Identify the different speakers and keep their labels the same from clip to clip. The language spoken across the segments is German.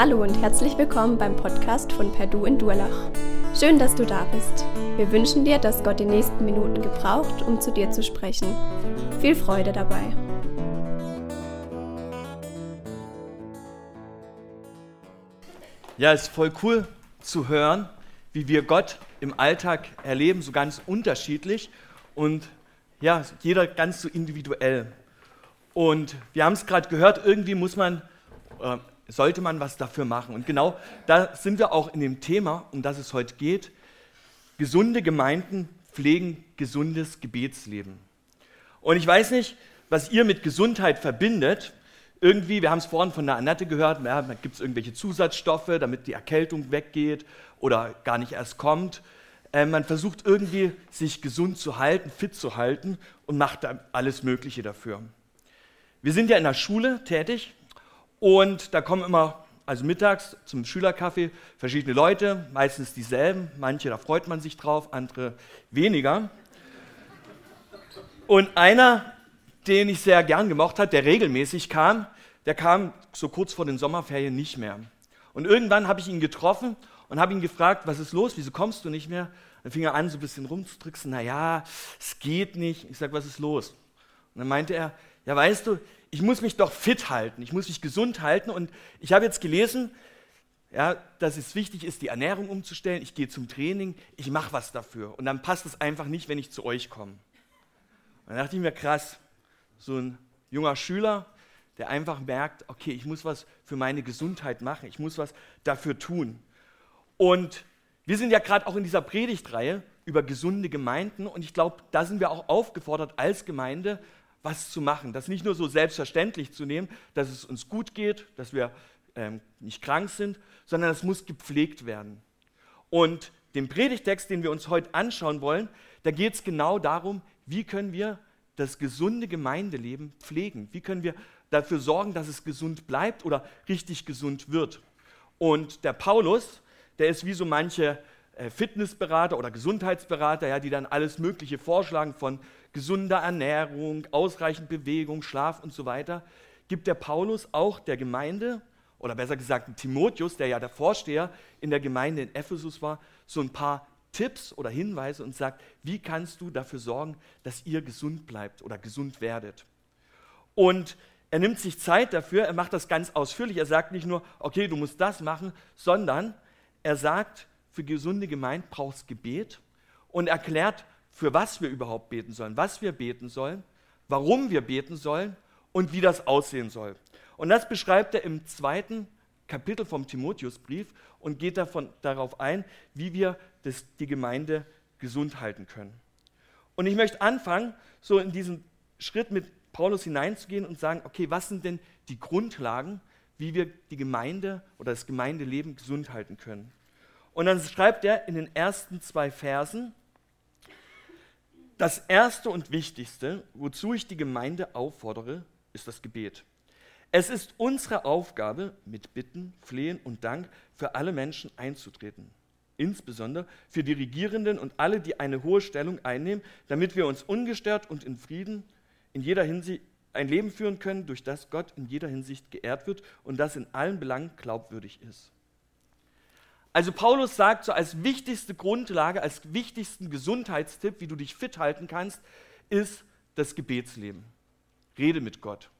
Speaker 1: Hallo und herzlich willkommen beim Podcast von Perdu in Durlach. Schön, dass du da bist. Wir wünschen dir, dass Gott die nächsten Minuten gebraucht, um zu dir zu sprechen. Viel Freude dabei.
Speaker 2: Ja, es ist voll cool zu hören, wie wir Gott im Alltag erleben, so ganz unterschiedlich und ja, jeder ganz so individuell. Und wir haben es gerade gehört, irgendwie muss man, äh, sollte man was dafür machen. Und genau da sind wir auch in dem Thema, um das es heute geht. Gesunde Gemeinden pflegen gesundes Gebetsleben. Und ich weiß nicht, was ihr mit Gesundheit verbindet. Irgendwie, wir haben es vorhin von der Annette gehört, ja, gibt es irgendwelche Zusatzstoffe, damit die Erkältung weggeht oder gar nicht erst kommt. Äh, man versucht irgendwie, sich gesund zu halten, fit zu halten und macht alles Mögliche dafür. Wir sind ja in der Schule tätig und da kommen immer, also mittags zum Schülerkaffee, verschiedene Leute, meistens dieselben. Manche, da freut man sich drauf, andere weniger. Und einer, den ich sehr gern gemocht habe, der regelmäßig kam, der kam so kurz vor den Sommerferien nicht mehr. Und irgendwann habe ich ihn getroffen und habe ihn gefragt, was ist los, wieso kommst du nicht mehr? Dann fing er an, so ein bisschen rumzutricksen, naja, es geht nicht. Ich sage, was ist los? Und dann meinte er, ja weißt du, ich muss mich doch fit halten, ich muss mich gesund halten und ich habe jetzt gelesen, ja, dass es wichtig ist, die Ernährung umzustellen. Ich gehe zum Training, ich mache was dafür und dann passt es einfach nicht, wenn ich zu euch komme. Und dann dachte ich mir, krass, so ein junger Schüler, der einfach merkt, okay, ich muss was für meine Gesundheit machen, ich muss was dafür tun. Und wir sind ja gerade auch in dieser Predigtreihe über gesunde Gemeinden und ich glaube, da sind wir auch aufgefordert als Gemeinde, was zu machen. Das nicht nur so selbstverständlich zu nehmen, dass es uns gut geht, dass wir ähm, nicht krank sind, sondern es muss gepflegt werden. Und den Predigtext, den wir uns heute anschauen wollen, da geht es genau darum, wie können wir das gesunde Gemeindeleben pflegen? Wie können wir dafür sorgen, dass es gesund bleibt oder richtig gesund wird? Und der Paulus, der ist wie so manche äh, Fitnessberater oder Gesundheitsberater, ja, die dann alles Mögliche vorschlagen von gesunder Ernährung, ausreichend Bewegung, Schlaf und so weiter, gibt der Paulus auch der Gemeinde, oder besser gesagt Timotheus, der ja der Vorsteher in der Gemeinde in Ephesus war, so ein paar Tipps oder Hinweise und sagt, wie kannst du dafür sorgen, dass ihr gesund bleibt oder gesund werdet. Und er nimmt sich Zeit dafür, er macht das ganz ausführlich. Er sagt nicht nur, okay, du musst das machen, sondern er sagt, für gesunde Gemeinde brauchst Gebet und erklärt, für was wir überhaupt beten sollen, was wir beten sollen, warum wir beten sollen und wie das aussehen soll. Und das beschreibt er im zweiten Kapitel vom Timotheusbrief und geht davon, darauf ein, wie wir das, die Gemeinde gesund halten können. Und ich möchte anfangen, so in diesen Schritt mit Paulus hineinzugehen und sagen, okay, was sind denn die Grundlagen, wie wir die Gemeinde oder das Gemeindeleben gesund halten können? Und dann schreibt er in den ersten zwei Versen, das Erste und Wichtigste, wozu ich die Gemeinde auffordere, ist das Gebet. Es ist unsere Aufgabe, mit Bitten, Flehen und Dank für alle Menschen einzutreten. Insbesondere für die Regierenden und alle, die eine hohe Stellung einnehmen, damit wir uns ungestört und in Frieden in jeder Hinsicht ein Leben führen können, durch das Gott in jeder Hinsicht geehrt wird und das in allen Belangen glaubwürdig ist. Also Paulus sagt so als wichtigste Grundlage, als wichtigsten Gesundheitstipp, wie du dich fit halten kannst, ist das Gebetsleben. Rede mit Gott.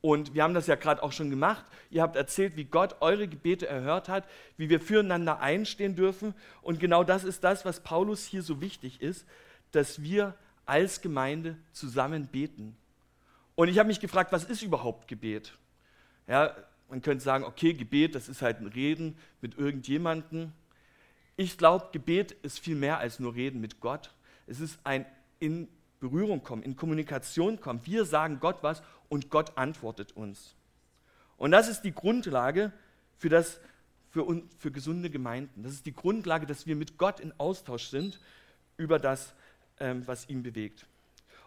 Speaker 2: Und wir haben das ja gerade auch schon gemacht. Ihr habt erzählt, wie Gott eure Gebete erhört hat, wie wir füreinander einstehen dürfen. Und genau das ist das, was Paulus hier so wichtig ist, dass wir als Gemeinde zusammen beten. Und ich habe mich gefragt, was ist überhaupt Gebet? Ja, man könnte sagen, okay, Gebet, das ist halt ein Reden mit irgendjemandem. Ich glaube, Gebet ist viel mehr als nur Reden mit Gott. Es ist ein in Berührung kommen, in Kommunikation kommen. Wir sagen Gott was und Gott antwortet uns. Und das ist die Grundlage für, das, für, für gesunde Gemeinden. Das ist die Grundlage, dass wir mit Gott in Austausch sind über das, ähm, was ihn bewegt.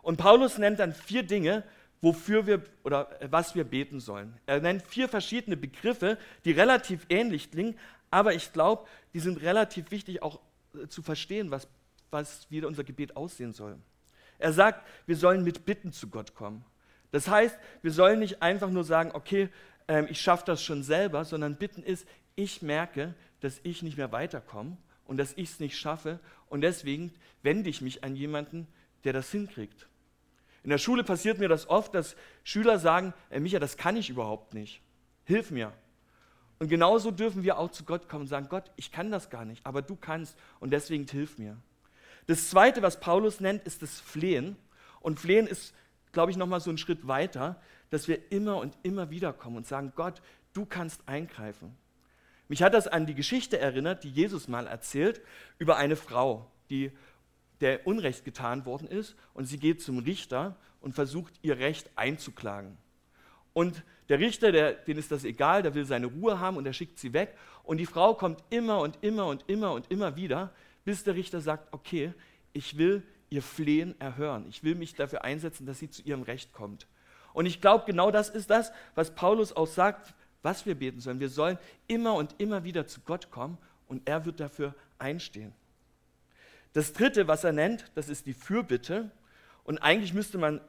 Speaker 2: Und Paulus nennt dann vier Dinge, wofür wir oder was wir beten sollen. Er nennt vier verschiedene Begriffe, die relativ ähnlich klingen, aber ich glaube, die sind relativ wichtig auch äh, zu verstehen, was, was wieder unser Gebet aussehen soll. Er sagt, wir sollen mit Bitten zu Gott kommen. Das heißt, wir sollen nicht einfach nur sagen, okay, ähm, ich schaffe das schon selber, sondern bitten ist, ich merke, dass ich nicht mehr weiterkomme und dass ich es nicht schaffe und deswegen wende ich mich an jemanden, der das hinkriegt. In der Schule passiert mir das oft, dass Schüler sagen, äh, Micha, das kann ich überhaupt nicht. Hilf mir. Und genauso dürfen wir auch zu Gott kommen und sagen, Gott, ich kann das gar nicht, aber du kannst und deswegen hilf mir. Das Zweite, was Paulus nennt, ist das Flehen. Und Flehen ist, glaube ich, nochmal so einen Schritt weiter, dass wir immer und immer wieder kommen und sagen, Gott, du kannst eingreifen. Mich hat das an die Geschichte erinnert, die Jesus mal erzählt, über eine Frau, die der Unrecht getan worden ist und sie geht zum Richter und versucht, ihr Recht einzuklagen. Und der Richter, der, dem ist das egal, der will seine Ruhe haben und er schickt sie weg. Und die Frau kommt immer und immer und immer und immer wieder, bis der Richter sagt, okay, ich will ihr Flehen erhören. Ich will mich dafür einsetzen, dass sie zu ihrem Recht kommt. Und ich glaube, genau das ist das, was Paulus auch sagt, was wir beten sollen. Wir sollen immer und immer wieder zu Gott kommen und er wird dafür einstehen. Das dritte, was er nennt, das ist die Fürbitte. Und eigentlich müsste man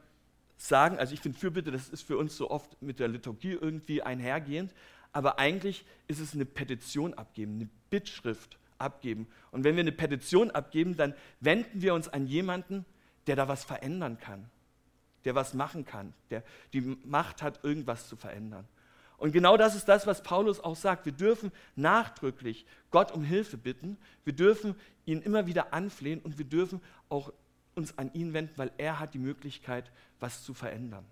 Speaker 2: sagen, also ich finde Fürbitte, das ist für uns so oft mit der Liturgie irgendwie einhergehend, aber eigentlich ist es eine Petition abgeben, eine Bittschrift abgeben. Und wenn wir eine Petition abgeben, dann wenden wir uns an jemanden, der da was verändern kann, der was machen kann, der die Macht hat, irgendwas zu verändern. Und genau das ist das, was Paulus auch sagt. Wir dürfen nachdrücklich Gott um Hilfe bitten. Wir dürfen ihn immer wieder anflehen und wir dürfen auch uns an ihn wenden, weil er hat die Möglichkeit, was zu verändern.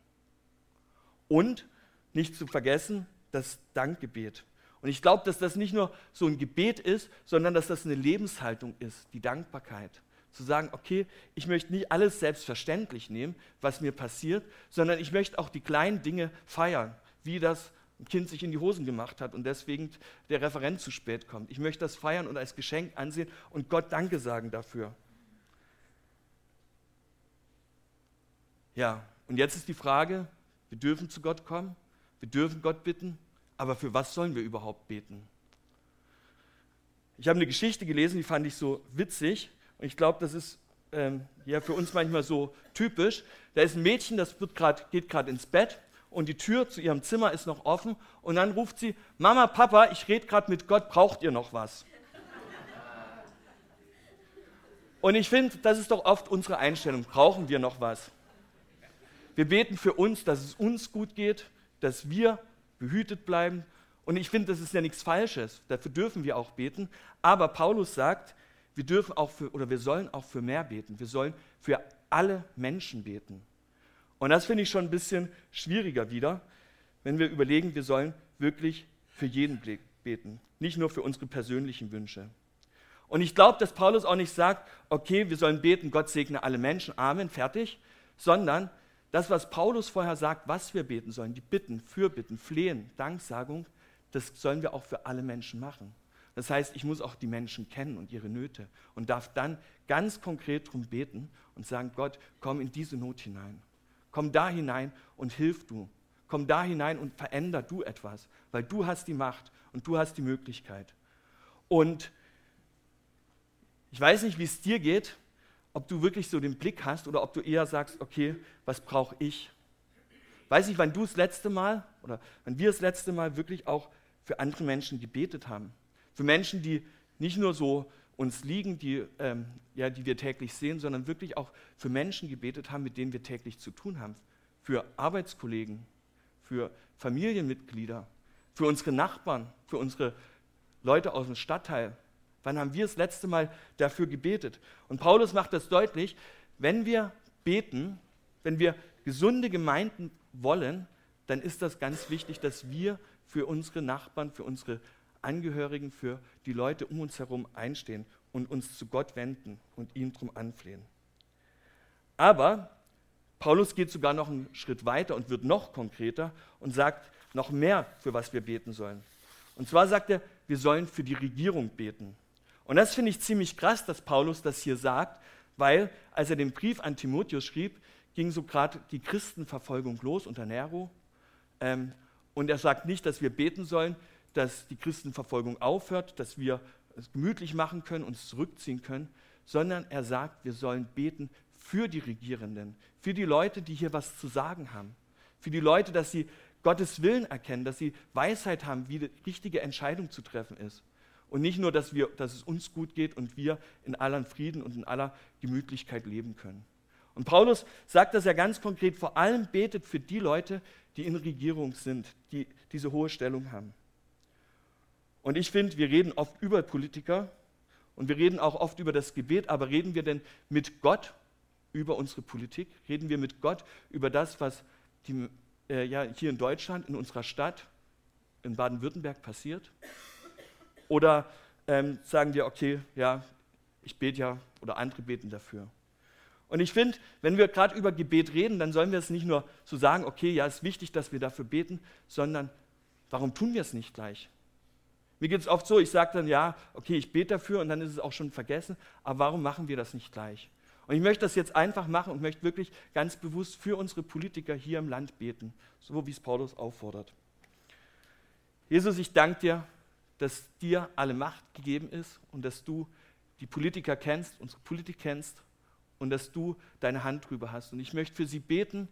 Speaker 2: Und nicht zu vergessen, das Dankgebet. Und ich glaube, dass das nicht nur so ein Gebet ist, sondern dass das eine Lebenshaltung ist, die Dankbarkeit. Zu sagen, okay, ich möchte nicht alles selbstverständlich nehmen, was mir passiert, sondern ich möchte auch die kleinen Dinge feiern, wie das ein Kind sich in die Hosen gemacht hat und deswegen der Referent zu spät kommt. Ich möchte das feiern und als Geschenk ansehen und Gott Danke sagen dafür. Ja, und jetzt ist die Frage, wir dürfen zu Gott kommen, wir dürfen Gott bitten, aber für was sollen wir überhaupt beten? Ich habe eine Geschichte gelesen, die fand ich so witzig und ich glaube, das ist ähm, ja für uns manchmal so typisch. Da ist ein Mädchen, das grad, geht gerade ins Bett und die Tür zu ihrem Zimmer ist noch offen und dann ruft sie, Mama, Papa, ich rede gerade mit Gott, braucht ihr noch was? Und ich finde, das ist doch oft unsere Einstellung, brauchen wir noch was? Wir beten für uns, dass es uns gut geht, dass wir behütet bleiben. Und ich finde, das ist ja nichts Falsches. Dafür dürfen wir auch beten. Aber Paulus sagt, wir dürfen auch für, oder wir sollen auch für mehr beten. Wir sollen für alle Menschen beten. Und das finde ich schon ein bisschen schwieriger wieder, wenn wir überlegen, wir sollen wirklich für jeden beten, nicht nur für unsere persönlichen Wünsche. Und ich glaube, dass Paulus auch nicht sagt, okay, wir sollen beten, Gott segne alle Menschen, Amen, fertig, sondern das, was Paulus vorher sagt, was wir beten sollen, die Bitten, Fürbitten, Flehen, Danksagung, das sollen wir auch für alle Menschen machen. Das heißt, ich muss auch die Menschen kennen und ihre Nöte und darf dann ganz konkret darum beten und sagen, Gott, komm in diese Not hinein. Komm da hinein und hilf du. Komm da hinein und veränder du etwas, weil du hast die Macht und du hast die Möglichkeit. Und ich weiß nicht, wie es dir geht, ob du wirklich so den Blick hast oder ob du eher sagst, okay, was brauche ich? Weiß nicht, wann du das letzte Mal oder wann wir das letzte Mal wirklich auch für andere Menschen gebetet haben. Für Menschen, die nicht nur so uns liegen, die, ähm, ja, die wir täglich sehen, sondern wirklich auch für Menschen gebetet haben, mit denen wir täglich zu tun haben. Für Arbeitskollegen, für Familienmitglieder, für unsere Nachbarn, für unsere Leute aus dem Stadtteil, Wann haben wir das letzte Mal dafür gebetet? Und Paulus macht das deutlich, wenn wir beten, wenn wir gesunde Gemeinden wollen, dann ist das ganz wichtig, dass wir für unsere Nachbarn, für unsere Angehörigen, für die Leute um uns herum einstehen und uns zu Gott wenden und ihn darum anflehen. Aber Paulus geht sogar noch einen Schritt weiter und wird noch konkreter und sagt noch mehr, für was wir beten sollen. Und zwar sagt er, wir sollen für die Regierung beten. Und das finde ich ziemlich krass, dass Paulus das hier sagt, weil als er den Brief an Timotheus schrieb, ging so gerade die Christenverfolgung los unter Nero. Ähm, und er sagt nicht, dass wir beten sollen, dass die Christenverfolgung aufhört, dass wir es gemütlich machen können, uns zurückziehen können, sondern er sagt, wir sollen beten für die Regierenden, für die Leute, die hier was zu sagen haben, für die Leute, dass sie Gottes Willen erkennen, dass sie Weisheit haben, wie die richtige Entscheidung zu treffen ist. Und nicht nur, dass, wir, dass es uns gut geht und wir in aller Frieden und in aller Gemütlichkeit leben können. Und Paulus sagt das ja ganz konkret, vor allem betet für die Leute, die in Regierung sind, die diese hohe Stellung haben. Und ich finde, wir reden oft über Politiker und wir reden auch oft über das Gebet, aber reden wir denn mit Gott über unsere Politik? Reden wir mit Gott über das, was die, äh, ja, hier in Deutschland, in unserer Stadt, in Baden-Württemberg passiert? Oder ähm, sagen wir, okay, ja, ich bete ja oder andere beten dafür. Und ich finde, wenn wir gerade über Gebet reden, dann sollen wir es nicht nur so sagen, okay, ja, es ist wichtig, dass wir dafür beten, sondern warum tun wir es nicht gleich? Mir geht es oft so, ich sage dann, ja, okay, ich bete dafür und dann ist es auch schon vergessen, aber warum machen wir das nicht gleich? Und ich möchte das jetzt einfach machen und möchte wirklich ganz bewusst für unsere Politiker hier im Land beten, so wie es Paulus auffordert. Jesus, ich danke dir, dass dir alle Macht gegeben ist und dass du die Politiker kennst, unsere Politik kennst und dass du deine Hand drüber hast. Und ich möchte für sie beten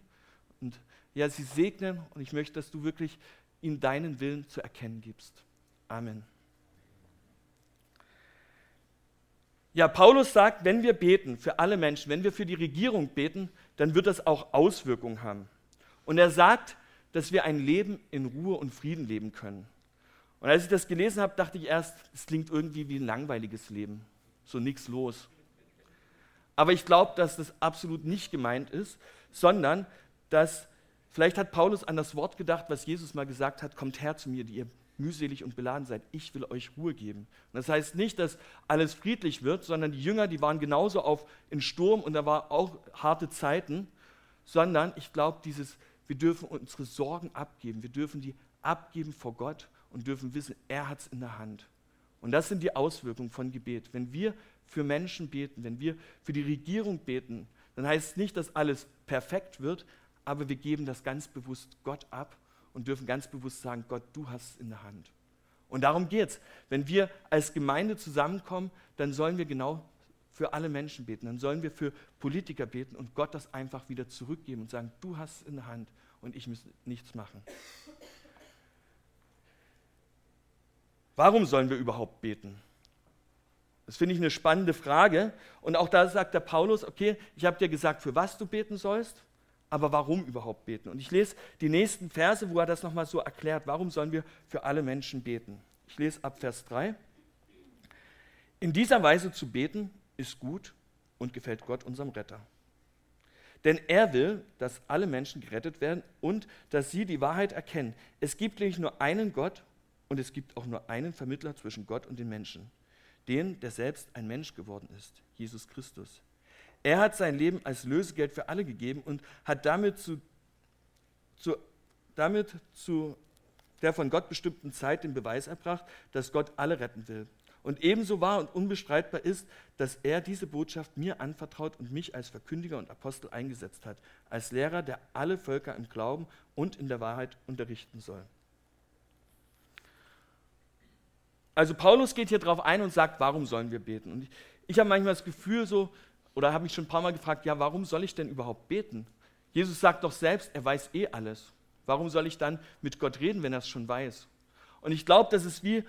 Speaker 2: und ja, sie segnen und ich möchte, dass du wirklich ihnen deinen Willen zu erkennen gibst. Amen. Ja, Paulus sagt, wenn wir beten für alle Menschen, wenn wir für die Regierung beten, dann wird das auch Auswirkungen haben. Und er sagt, dass wir ein Leben in Ruhe und Frieden leben können. Und als ich das gelesen habe, dachte ich erst, es klingt irgendwie wie ein langweiliges Leben, so nichts los. Aber ich glaube, dass das absolut nicht gemeint ist, sondern dass vielleicht hat Paulus an das Wort gedacht, was Jesus mal gesagt hat, kommt her zu mir, die ihr mühselig und beladen seid, ich will euch Ruhe geben. Und das heißt nicht, dass alles friedlich wird, sondern die Jünger, die waren genauso auf in Sturm und da war auch harte Zeiten, sondern ich glaube, dieses, wir dürfen unsere Sorgen abgeben, wir dürfen die abgeben vor Gott und dürfen wissen, er hat es in der Hand. Und das sind die Auswirkungen von Gebet. Wenn wir für Menschen beten, wenn wir für die Regierung beten, dann heißt es nicht, dass alles perfekt wird, aber wir geben das ganz bewusst Gott ab und dürfen ganz bewusst sagen, Gott, du hast es in der Hand. Und darum geht es. Wenn wir als Gemeinde zusammenkommen, dann sollen wir genau für alle Menschen beten. Dann sollen wir für Politiker beten und Gott das einfach wieder zurückgeben und sagen, du hast es in der Hand und ich muss nichts machen. Warum sollen wir überhaupt beten? Das finde ich eine spannende Frage. Und auch da sagt der Paulus, okay, ich habe dir gesagt, für was du beten sollst, aber warum überhaupt beten? Und ich lese die nächsten Verse, wo er das nochmal so erklärt, warum sollen wir für alle Menschen beten? Ich lese ab Vers 3. In dieser Weise zu beten ist gut und gefällt Gott, unserem Retter. Denn er will, dass alle Menschen gerettet werden und dass sie die Wahrheit erkennen. Es gibt nämlich nur einen Gott und es gibt auch nur einen Vermittler zwischen Gott und den Menschen, den, der selbst ein Mensch geworden ist, Jesus Christus. Er hat sein Leben als Lösegeld für alle gegeben und hat damit zu, zu, damit zu der von Gott bestimmten Zeit den Beweis erbracht, dass Gott alle retten will. Und ebenso wahr und unbestreitbar ist, dass er diese Botschaft mir anvertraut und mich als Verkündiger und Apostel eingesetzt hat, als Lehrer, der alle Völker im Glauben und in der Wahrheit unterrichten soll. Also Paulus geht hier drauf ein und sagt, warum sollen wir beten? Und ich, ich habe manchmal das Gefühl so, oder habe mich schon ein paar Mal gefragt, ja, warum soll ich denn überhaupt beten? Jesus sagt doch selbst, er weiß eh alles. Warum soll ich dann mit Gott reden, wenn er es schon weiß? Und ich glaube, das ist wie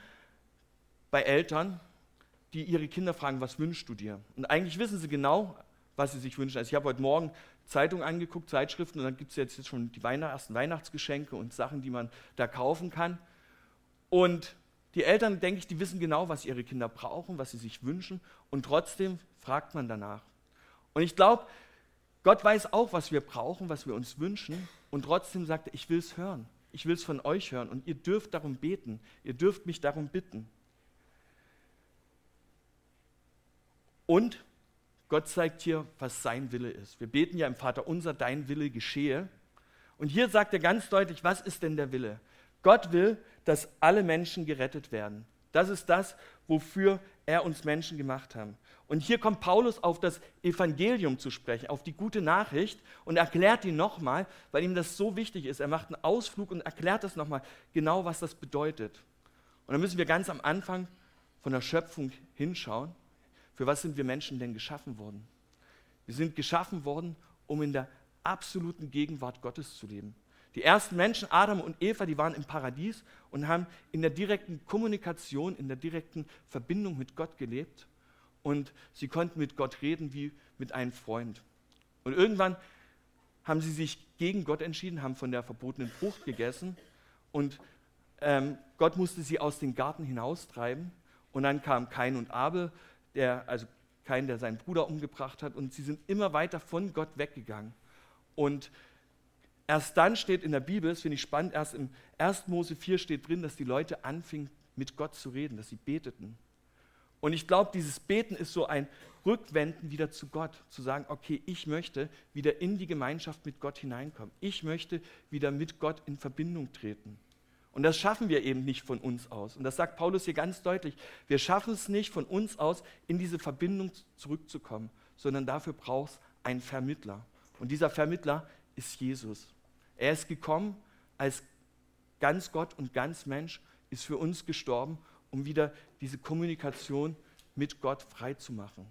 Speaker 2: bei Eltern, die ihre Kinder fragen, was wünschst du dir? Und eigentlich wissen sie genau, was sie sich wünschen. Also ich habe heute Morgen Zeitungen angeguckt, Zeitschriften, und dann gibt es jetzt schon die ersten Weihnachtsgeschenke und Sachen, die man da kaufen kann. Und die Eltern, denke ich, die wissen genau, was ihre Kinder brauchen, was sie sich wünschen, und trotzdem fragt man danach. Und ich glaube, Gott weiß auch, was wir brauchen, was wir uns wünschen, und trotzdem sagt er, ich will es hören. Ich will es von euch hören und ihr dürft darum beten. Ihr dürft mich darum bitten. Und Gott zeigt hier, was sein Wille ist. Wir beten ja im Vater unser, dein Wille geschehe. Und hier sagt er ganz deutlich, was ist denn der Wille? Gott will, dass alle Menschen gerettet werden. Das ist das, wofür er uns Menschen gemacht hat. Und hier kommt Paulus auf das Evangelium zu sprechen, auf die gute Nachricht und erklärt die nochmal, weil ihm das so wichtig ist. Er macht einen Ausflug und erklärt das nochmal genau, was das bedeutet. Und dann müssen wir ganz am Anfang von der Schöpfung hinschauen. Für was sind wir Menschen denn geschaffen worden? Wir sind geschaffen worden, um in der absoluten Gegenwart Gottes zu leben. Die ersten Menschen, Adam und Eva, die waren im Paradies und haben in der direkten Kommunikation, in der direkten Verbindung mit Gott gelebt. Und sie konnten mit Gott reden wie mit einem Freund. Und irgendwann haben sie sich gegen Gott entschieden, haben von der verbotenen Frucht gegessen und ähm, Gott musste sie aus dem Garten hinaustreiben. Und dann kam Kain und Abel, der, also Kain, der seinen Bruder umgebracht hat, und sie sind immer weiter von Gott weggegangen. Und erst dann steht in der Bibel, das finde ich spannend, erst im 1. Mose 4 steht drin, dass die Leute anfingen, mit Gott zu reden, dass sie beteten. Und ich glaube, dieses Beten ist so ein Rückwenden wieder zu Gott, zu sagen, okay, ich möchte wieder in die Gemeinschaft mit Gott hineinkommen. Ich möchte wieder mit Gott in Verbindung treten. Und das schaffen wir eben nicht von uns aus. Und das sagt Paulus hier ganz deutlich. Wir schaffen es nicht von uns aus, in diese Verbindung zurückzukommen, sondern dafür braucht es einen Vermittler. Und dieser Vermittler ist Jesus. Er ist gekommen als ganz Gott und ganz Mensch, ist für uns gestorben, um wieder diese Kommunikation mit Gott frei zu machen.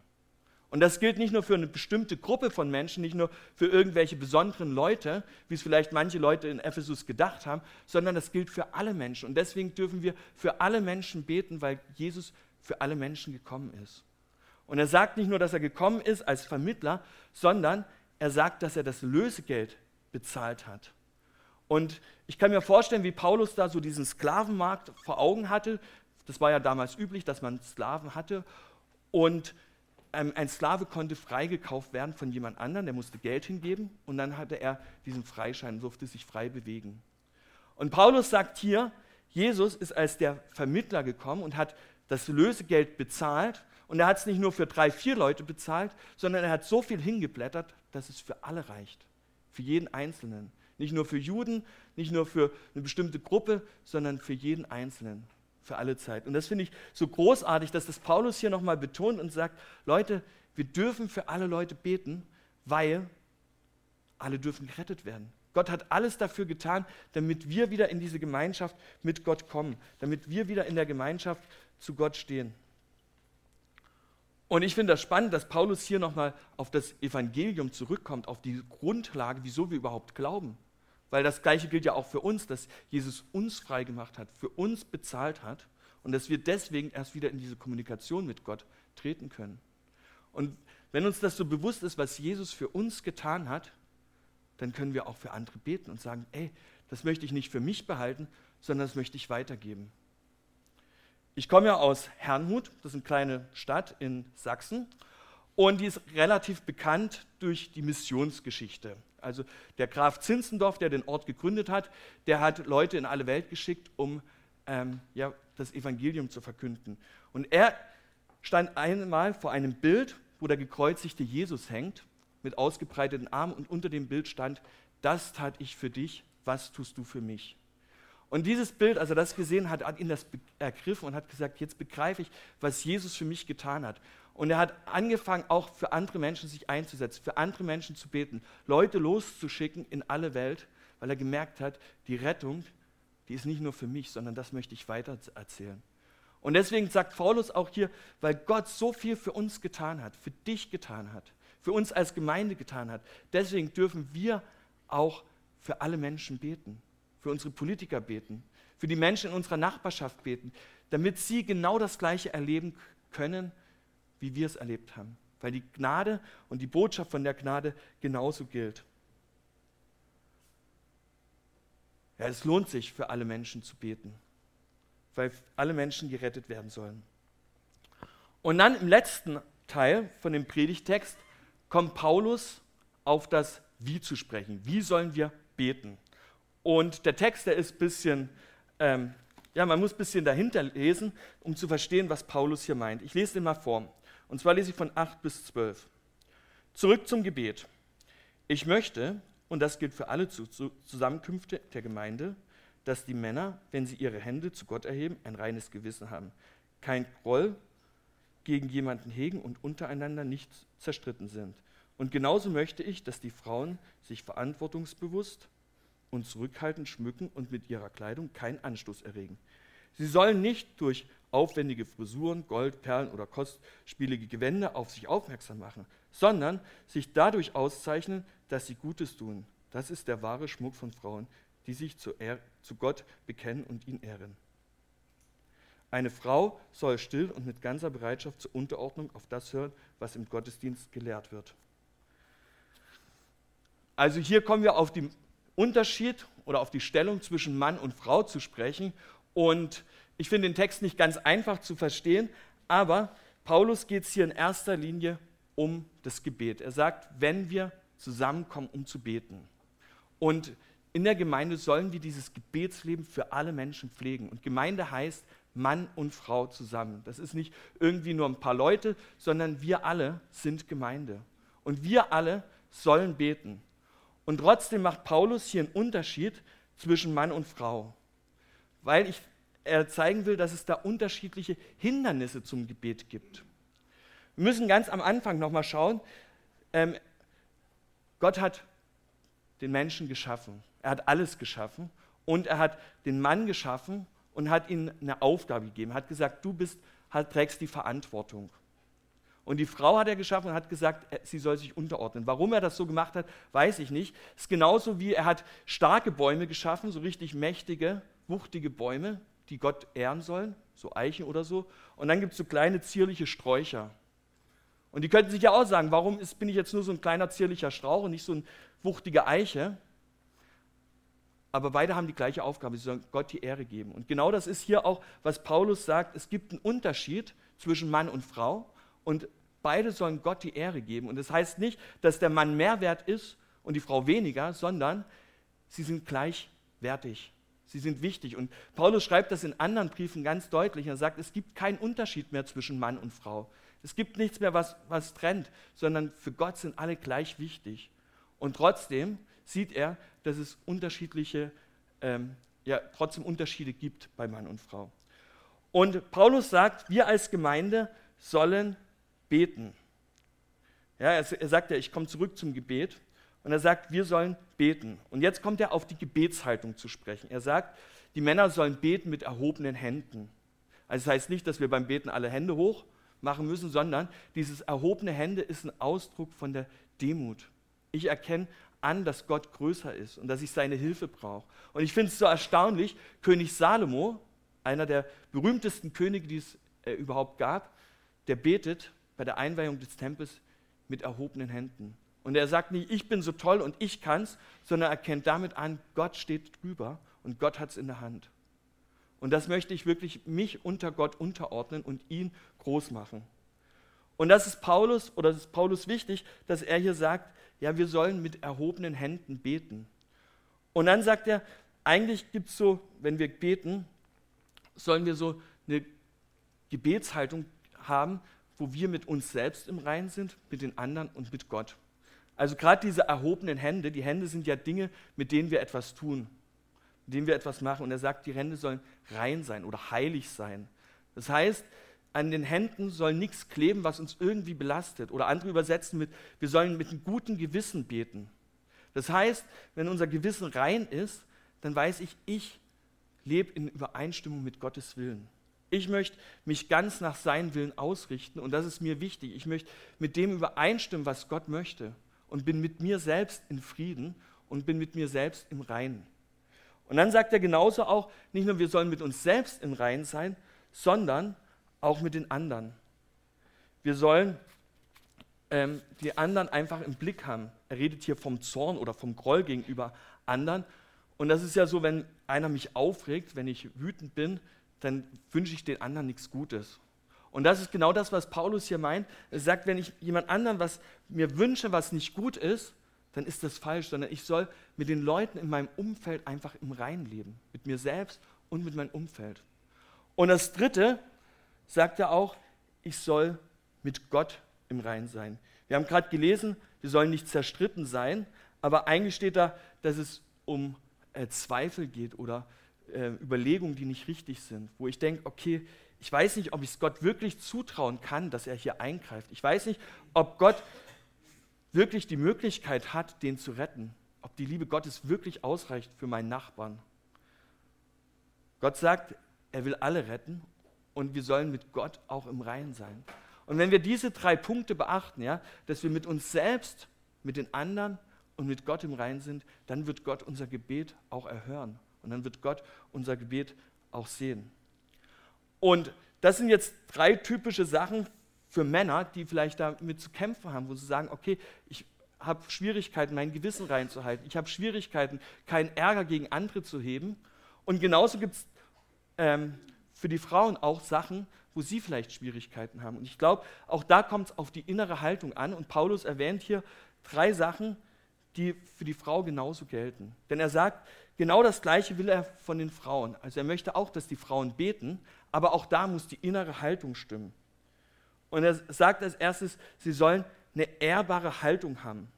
Speaker 2: Und das gilt nicht nur für eine bestimmte Gruppe von Menschen, nicht nur für irgendwelche besonderen Leute, wie es vielleicht manche Leute in Ephesus gedacht haben, sondern das gilt für alle Menschen. Und deswegen dürfen wir für alle Menschen beten, weil Jesus für alle Menschen gekommen ist. Und er sagt nicht nur, dass er gekommen ist als Vermittler, sondern er sagt, dass er das Lösegeld bezahlt hat. Und ich kann mir vorstellen, wie Paulus da so diesen Sklavenmarkt vor Augen hatte. Das war ja damals üblich, dass man Sklaven hatte. Und ähm, ein Sklave konnte freigekauft werden von jemand anderem, der musste Geld hingeben und dann hatte er diesen Freischein, durfte sich frei bewegen. Und Paulus sagt hier, Jesus ist als der Vermittler gekommen und hat das Lösegeld bezahlt. Und er hat es nicht nur für drei, vier Leute bezahlt, sondern er hat so viel hingeblättert, dass es für alle reicht. Für jeden Einzelnen. Nicht nur für Juden, nicht nur für eine bestimmte Gruppe, sondern für jeden Einzelnen für alle Zeit. Und das finde ich so großartig, dass das Paulus hier nochmal betont und sagt, Leute, wir dürfen für alle Leute beten, weil alle dürfen gerettet werden. Gott hat alles dafür getan, damit wir wieder in diese Gemeinschaft mit Gott kommen, damit wir wieder in der Gemeinschaft zu Gott stehen. Und ich finde das spannend, dass Paulus hier nochmal auf das Evangelium zurückkommt, auf die Grundlage, wieso wir überhaupt glauben. Weil das Gleiche gilt ja auch für uns, dass Jesus uns frei gemacht hat, für uns bezahlt hat und dass wir deswegen erst wieder in diese Kommunikation mit Gott treten können. Und wenn uns das so bewusst ist, was Jesus für uns getan hat, dann können wir auch für andere beten und sagen, ey, das möchte ich nicht für mich behalten, sondern das möchte ich weitergeben. Ich komme ja aus Herrnhut, das ist eine kleine Stadt in Sachsen, und die ist relativ bekannt durch die Missionsgeschichte. Also der Graf Zinzendorf, der den Ort gegründet hat, der hat Leute in alle Welt geschickt, um ähm, ja, das Evangelium zu verkünden. Und er stand einmal vor einem Bild, wo der gekreuzigte Jesus hängt, mit ausgebreiteten Armen und unter dem Bild stand, das tat ich für dich, was tust du für mich? Und dieses Bild, als er das gesehen hat, hat ihn das ergriffen und hat gesagt, jetzt begreife ich, was Jesus für mich getan hat. Und er hat angefangen, auch für andere Menschen sich einzusetzen, für andere Menschen zu beten, Leute loszuschicken in alle Welt, weil er gemerkt hat, die Rettung, die ist nicht nur für mich, sondern das möchte ich weiter erzählen. Und deswegen sagt Paulus auch hier, weil Gott so viel für uns getan hat, für dich getan hat, für uns als Gemeinde getan hat, deswegen dürfen wir auch für alle Menschen beten, für unsere Politiker beten, für die Menschen in unserer Nachbarschaft beten, damit sie genau das Gleiche erleben können, wie wir es erlebt haben. Weil die Gnade und die Botschaft von der Gnade genauso gilt. Ja, es lohnt sich für alle Menschen zu beten, weil alle Menschen gerettet werden sollen. Und dann im letzten Teil von dem Predigtext kommt Paulus auf das Wie zu sprechen. Wie sollen wir beten? Und der Text, der ist ein bisschen ähm, ja, man muss ein bisschen dahinter lesen, um zu verstehen, was Paulus hier meint. Ich lese den mal vor. Und zwar lese ich von 8 bis 12. Zurück zum Gebet. Ich möchte, und das gilt für alle Zusammenkünfte der Gemeinde, dass die Männer, wenn sie ihre Hände zu Gott erheben, ein reines Gewissen haben, kein Groll gegen jemanden hegen und untereinander nicht zerstritten sind. Und genauso möchte ich, dass die Frauen sich verantwortungsbewusst und zurückhaltend schmücken und mit ihrer Kleidung keinen Anstoß erregen. Sie sollen nicht durch aufwendige Frisuren, Gold, Perlen oder kostspielige Gewänder auf sich aufmerksam machen, sondern sich dadurch auszeichnen, dass sie Gutes tun. Das ist der wahre Schmuck von Frauen, die sich zu, zu Gott bekennen und ihn ehren. Eine Frau soll still und mit ganzer Bereitschaft zur Unterordnung auf das hören, was im Gottesdienst gelehrt wird. Also hier kommen wir auf den Unterschied oder auf die Stellung zwischen Mann und Frau zu sprechen. Und ich finde den Text nicht ganz einfach zu verstehen, aber Paulus geht es hier in erster Linie um das Gebet. Er sagt, wenn wir zusammenkommen, um zu beten. Und in der Gemeinde sollen wir dieses Gebetsleben für alle Menschen pflegen. Und Gemeinde heißt Mann und Frau zusammen. Das ist nicht irgendwie nur ein paar Leute, sondern wir alle sind Gemeinde. Und wir alle sollen beten. Und trotzdem macht Paulus hier einen Unterschied zwischen Mann und Frau, weil ich, er zeigen will, dass es da unterschiedliche Hindernisse zum Gebet gibt. Wir müssen ganz am Anfang nochmal schauen. Ähm, Gott hat den Menschen geschaffen. Er hat alles geschaffen und er hat den Mann geschaffen und hat ihm eine Aufgabe gegeben. Er hat gesagt, du bist, halt, trägst die Verantwortung. Und die Frau hat er geschaffen und hat gesagt, sie soll sich unterordnen. Warum er das so gemacht hat, weiß ich nicht. Es ist genauso wie er hat starke Bäume geschaffen, so richtig mächtige, wuchtige Bäume, die Gott ehren sollen, so Eichen oder so. Und dann gibt es so kleine zierliche Sträucher. Und die könnten sich ja auch sagen, warum ist, bin ich jetzt nur so ein kleiner zierlicher Strauch und nicht so eine wuchtige Eiche? Aber beide haben die gleiche Aufgabe, sie sollen Gott die Ehre geben. Und genau das ist hier auch, was Paulus sagt, es gibt einen Unterschied zwischen Mann und Frau und beide sollen Gott die Ehre geben. Und das heißt nicht, dass der Mann mehr wert ist und die Frau weniger, sondern sie sind gleichwertig. Sie sind wichtig. Und Paulus schreibt das in anderen Briefen ganz deutlich. Er sagt, es gibt keinen Unterschied mehr zwischen Mann und Frau. Es gibt nichts mehr, was, was trennt, sondern für Gott sind alle gleich wichtig. Und trotzdem sieht er, dass es unterschiedliche, ähm, ja, trotzdem Unterschiede gibt bei Mann und Frau. Und Paulus sagt, wir als Gemeinde sollen beten. Ja, er, er sagt ja, ich komme zurück zum Gebet. Und er sagt, wir sollen beten. Und jetzt kommt er auf die Gebetshaltung zu sprechen. Er sagt, die Männer sollen beten mit erhobenen Händen. Also das heißt nicht, dass wir beim Beten alle Hände hoch machen müssen, sondern dieses erhobene Hände ist ein Ausdruck von der Demut. Ich erkenne an, dass Gott größer ist und dass ich seine Hilfe brauche. Und ich finde es so erstaunlich, König Salomo, einer der berühmtesten Könige, die es äh, überhaupt gab, der betet bei der Einweihung des Tempels mit erhobenen Händen. Und er sagt nicht, ich bin so toll und ich kann's, sondern er erkennt damit an, Gott steht drüber und Gott hat es in der Hand. Und das möchte ich wirklich mich unter Gott unterordnen und ihn groß machen. Und das ist Paulus, oder das ist Paulus wichtig, dass er hier sagt, ja, wir sollen mit erhobenen Händen beten. Und dann sagt er, eigentlich gibt es so, wenn wir beten, sollen wir so eine Gebetshaltung haben, wo wir mit uns selbst im Reinen sind, mit den anderen und mit Gott. Also gerade diese erhobenen Hände, die Hände sind ja Dinge, mit denen wir etwas tun, mit denen wir etwas machen. Und er sagt, die Hände sollen rein sein oder heilig sein. Das heißt, an den Händen soll nichts kleben, was uns irgendwie belastet. Oder andere übersetzen mit, wir sollen mit einem guten Gewissen beten. Das heißt, wenn unser Gewissen rein ist, dann weiß ich, ich lebe in Übereinstimmung mit Gottes Willen. Ich möchte mich ganz nach seinem Willen ausrichten und das ist mir wichtig. Ich möchte mit dem übereinstimmen, was Gott möchte und bin mit mir selbst in Frieden und bin mit mir selbst im Reinen. Und dann sagt er genauso auch, nicht nur wir sollen mit uns selbst im Reinen sein, sondern auch mit den anderen. Wir sollen ähm, die anderen einfach im Blick haben. Er redet hier vom Zorn oder vom Groll gegenüber anderen. Und das ist ja so, wenn einer mich aufregt, wenn ich wütend bin, dann wünsche ich den anderen nichts Gutes. Und das ist genau das, was Paulus hier meint. Er sagt, wenn ich jemand anderen was mir wünsche, was nicht gut ist, dann ist das falsch, sondern ich soll mit den Leuten in meinem Umfeld einfach im Rein leben, mit mir selbst und mit meinem Umfeld. Und das Dritte sagt er auch, ich soll mit Gott im Rein sein. Wir haben gerade gelesen, wir sollen nicht zerstritten sein, aber eigentlich steht da, dass es um äh, Zweifel geht oder äh, Überlegungen, die nicht richtig sind, wo ich denke, okay, ich weiß nicht, ob ich es Gott wirklich zutrauen kann, dass er hier eingreift. Ich weiß nicht, ob Gott wirklich die Möglichkeit hat, den zu retten, ob die Liebe Gottes wirklich ausreicht für meinen Nachbarn. Gott sagt, er will alle retten und wir sollen mit Gott auch im Reinen sein. Und wenn wir diese drei Punkte beachten, ja, dass wir mit uns selbst, mit den anderen und mit Gott im Rein sind, dann wird Gott unser Gebet auch erhören. Und dann wird Gott unser Gebet auch sehen. Und das sind jetzt drei typische Sachen für Männer, die vielleicht damit zu kämpfen haben, wo sie sagen, okay, ich habe Schwierigkeiten, mein Gewissen reinzuhalten. Ich habe Schwierigkeiten, keinen Ärger gegen andere zu heben. Und genauso gibt es ähm, für die Frauen auch Sachen, wo sie vielleicht Schwierigkeiten haben. Und ich glaube, auch da kommt es auf die innere Haltung an. Und Paulus erwähnt hier drei Sachen, die für die Frau genauso gelten. Denn er sagt, genau das Gleiche will er von den Frauen. Also er möchte auch, dass die Frauen beten, aber auch da muss die innere Haltung stimmen. Und er sagt als erstes, sie sollen eine ehrbare Haltung haben.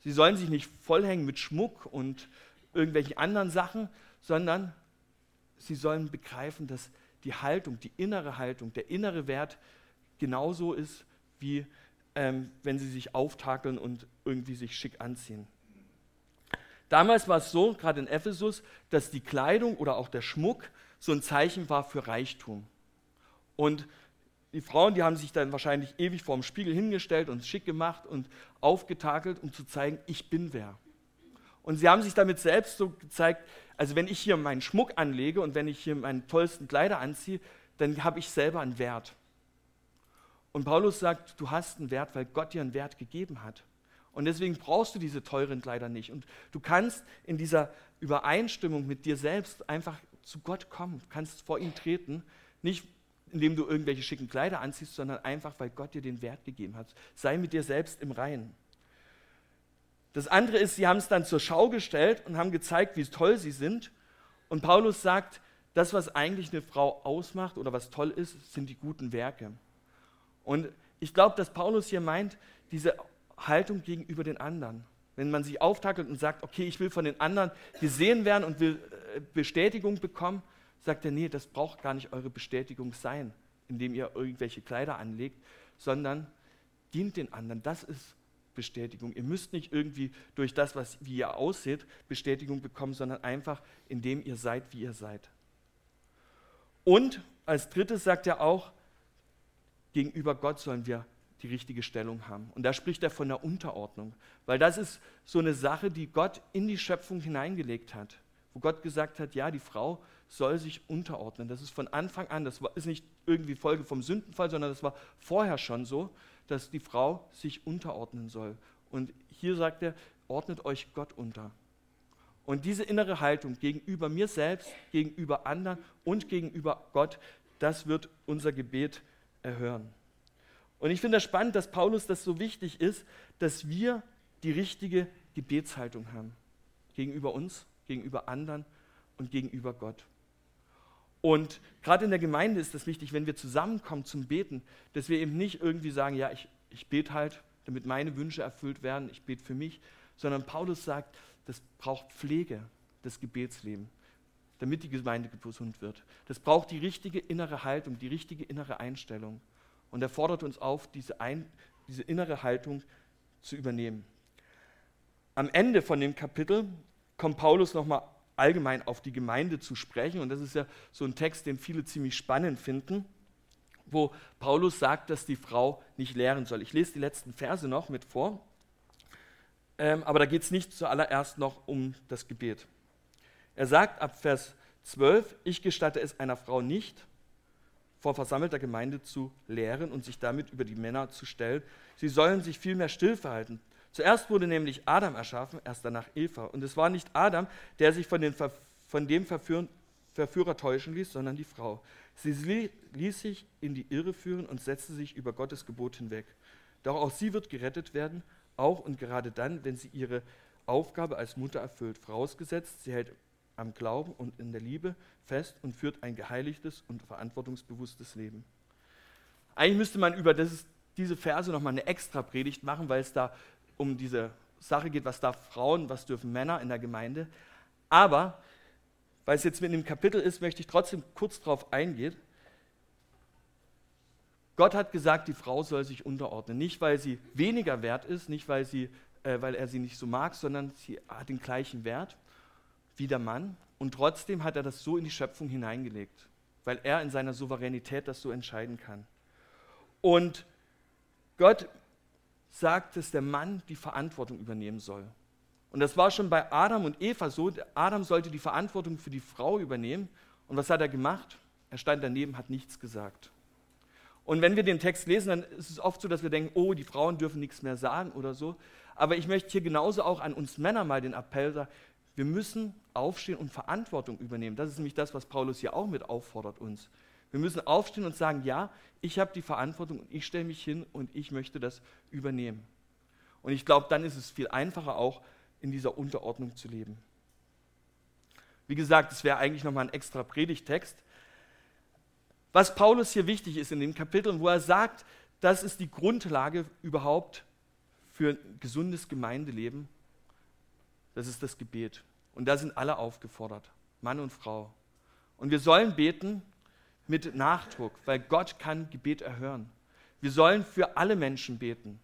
Speaker 2: Sie sollen sich nicht vollhängen mit Schmuck und irgendwelchen anderen Sachen, sondern sie sollen begreifen, dass die Haltung, die innere Haltung, der innere Wert genauso ist, wie ähm, wenn sie sich auftakeln und irgendwie sich schick anziehen. Damals war es so, gerade in Ephesus, dass die Kleidung oder auch der Schmuck so ein Zeichen war für Reichtum. Und die Frauen, die haben sich dann wahrscheinlich ewig vorm Spiegel hingestellt und schick gemacht und aufgetakelt, um zu zeigen, ich bin wer. Und sie haben sich damit selbst so gezeigt, also wenn ich hier meinen Schmuck anlege und wenn ich hier meine tollsten Kleider anziehe, dann habe ich selber einen Wert. Und Paulus sagt, du hast einen Wert, weil Gott dir einen Wert gegeben hat. Und deswegen brauchst du diese teuren Kleider nicht. Und du kannst in dieser Übereinstimmung mit dir selbst einfach zu Gott kommen, kannst vor ihn treten, nicht indem du irgendwelche schicken Kleider anziehst, sondern einfach, weil Gott dir den Wert gegeben hat. Sei mit dir selbst im Reinen. Das andere ist, sie haben es dann zur Schau gestellt und haben gezeigt, wie toll sie sind. Und Paulus sagt, das, was eigentlich eine Frau ausmacht oder was toll ist, sind die guten Werke. Und ich glaube, dass Paulus hier meint, diese Haltung gegenüber den anderen. Wenn man sich auftackelt und sagt, okay, ich will von den anderen gesehen werden und will äh, Bestätigung bekommen, sagt er, nee, das braucht gar nicht eure Bestätigung sein, indem ihr irgendwelche Kleider anlegt, sondern dient den anderen. Das ist Bestätigung. Ihr müsst nicht irgendwie durch das, was, wie ihr aussieht, Bestätigung bekommen, sondern einfach, indem ihr seid, wie ihr seid. Und als drittes sagt er auch, gegenüber Gott sollen wir die richtige Stellung haben. Und da spricht er von der Unterordnung, weil das ist so eine Sache, die Gott in die Schöpfung hineingelegt hat, wo Gott gesagt hat, ja, die Frau soll sich unterordnen. Das ist von Anfang an, das ist nicht irgendwie Folge vom Sündenfall, sondern das war vorher schon so, dass die Frau sich unterordnen soll. Und hier sagt er, ordnet euch Gott unter. Und diese innere Haltung gegenüber mir selbst, gegenüber anderen und gegenüber Gott, das wird unser Gebet erhören. Und ich finde das spannend, dass Paulus das so wichtig ist, dass wir die richtige Gebetshaltung haben. Gegenüber uns, gegenüber anderen und gegenüber Gott. Und gerade in der Gemeinde ist das wichtig, wenn wir zusammenkommen zum Beten, dass wir eben nicht irgendwie sagen, ja, ich, ich bete halt, damit meine Wünsche erfüllt werden, ich bete für mich, sondern Paulus sagt, das braucht Pflege, das Gebetsleben, damit die Gemeinde gesund wird. Das braucht die richtige innere Haltung, die richtige innere Einstellung. Und er fordert uns auf, diese, ein, diese innere Haltung zu übernehmen. Am Ende von dem Kapitel kommt Paulus nochmal allgemein auf die Gemeinde zu sprechen. Und das ist ja so ein Text, den viele ziemlich spannend finden, wo Paulus sagt, dass die Frau nicht lehren soll. Ich lese die letzten Verse noch mit vor, ähm, aber da geht es nicht zuallererst noch um das Gebet. Er sagt ab Vers 12, ich gestatte es einer Frau nicht, vor versammelter Gemeinde zu lehren und sich damit über die Männer zu stellen. Sie sollen sich vielmehr still verhalten. Zuerst wurde nämlich Adam erschaffen, erst danach Eva. Und es war nicht Adam, der sich von, den, von dem Verführen, Verführer täuschen ließ, sondern die Frau. Sie ließ sich in die Irre führen und setzte sich über Gottes Gebot hinweg. Doch auch sie wird gerettet werden, auch und gerade dann, wenn sie ihre Aufgabe als Mutter erfüllt. Vorausgesetzt, sie hält am Glauben und in der Liebe fest und führt ein geheiligtes und verantwortungsbewusstes Leben. Eigentlich müsste man über das, diese Verse nochmal eine extra Predigt machen, weil es da um diese Sache geht, was darf Frauen, was dürfen Männer in der Gemeinde. Aber, weil es jetzt mit dem Kapitel ist, möchte ich trotzdem kurz darauf eingehen. Gott hat gesagt, die Frau soll sich unterordnen. Nicht, weil sie weniger wert ist, nicht, weil, sie, äh, weil er sie nicht so mag, sondern sie hat den gleichen Wert wie der Mann. Und trotzdem hat er das so in die Schöpfung hineingelegt, weil er in seiner Souveränität das so entscheiden kann. Und Gott sagt, dass der Mann die Verantwortung übernehmen soll. Und das war schon bei Adam und Eva so. Adam sollte die Verantwortung für die Frau übernehmen. Und was hat er gemacht? Er stand daneben, hat nichts gesagt. Und wenn wir den Text lesen, dann ist es oft so, dass wir denken, oh, die Frauen dürfen nichts mehr sagen oder so. Aber ich möchte hier genauso auch an uns Männer mal den Appell sagen, wir müssen aufstehen und Verantwortung übernehmen. Das ist nämlich das, was Paulus hier auch mit auffordert uns. Wir müssen aufstehen und sagen, ja, ich habe die Verantwortung und ich stelle mich hin und ich möchte das übernehmen. Und ich glaube, dann ist es viel einfacher auch, in dieser Unterordnung zu leben. Wie gesagt, es wäre eigentlich nochmal ein extra Predigtext. Was Paulus hier wichtig ist in dem Kapitel, wo er sagt, das ist die Grundlage überhaupt für ein gesundes Gemeindeleben, das ist das Gebet. Und da sind alle aufgefordert, Mann und Frau. Und wir sollen beten mit Nachdruck, weil Gott kann Gebet erhören. Wir sollen für alle Menschen beten,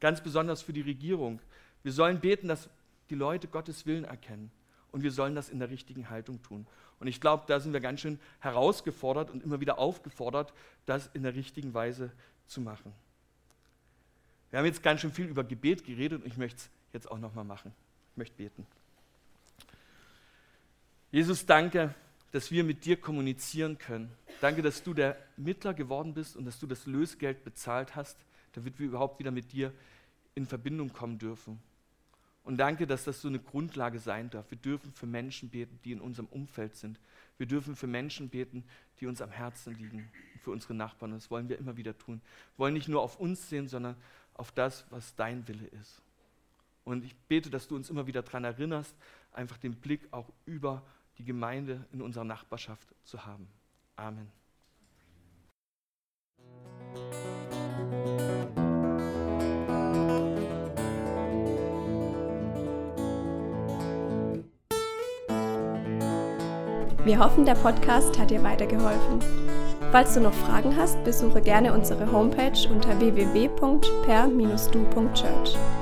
Speaker 2: ganz besonders für die Regierung. Wir sollen beten, dass die Leute Gottes Willen erkennen. Und wir sollen das in der richtigen Haltung tun. Und ich glaube, da sind wir ganz schön herausgefordert und immer wieder aufgefordert, das in der richtigen Weise zu machen. Wir haben jetzt ganz schön viel über Gebet geredet und ich möchte es jetzt auch nochmal machen. Ich möchte beten. Jesus, danke, dass wir mit dir kommunizieren können. Danke, dass du der Mittler geworden bist und dass du das Lösegeld bezahlt hast, damit wir überhaupt wieder mit dir in Verbindung kommen dürfen. Und danke, dass das so eine Grundlage sein darf. Wir dürfen für Menschen beten, die in unserem Umfeld sind. Wir dürfen für Menschen beten, die uns am Herzen liegen, für unsere Nachbarn. Das wollen wir immer wieder tun. Wir wollen nicht nur auf uns sehen, sondern auf das, was dein Wille ist. Und ich bete, dass du uns immer wieder daran erinnerst, einfach den Blick auch über die Gemeinde in unserer Nachbarschaft zu haben. Amen.
Speaker 1: Wir hoffen, der Podcast hat dir weitergeholfen. Falls du noch Fragen hast, besuche gerne unsere Homepage unter www.per-du.church.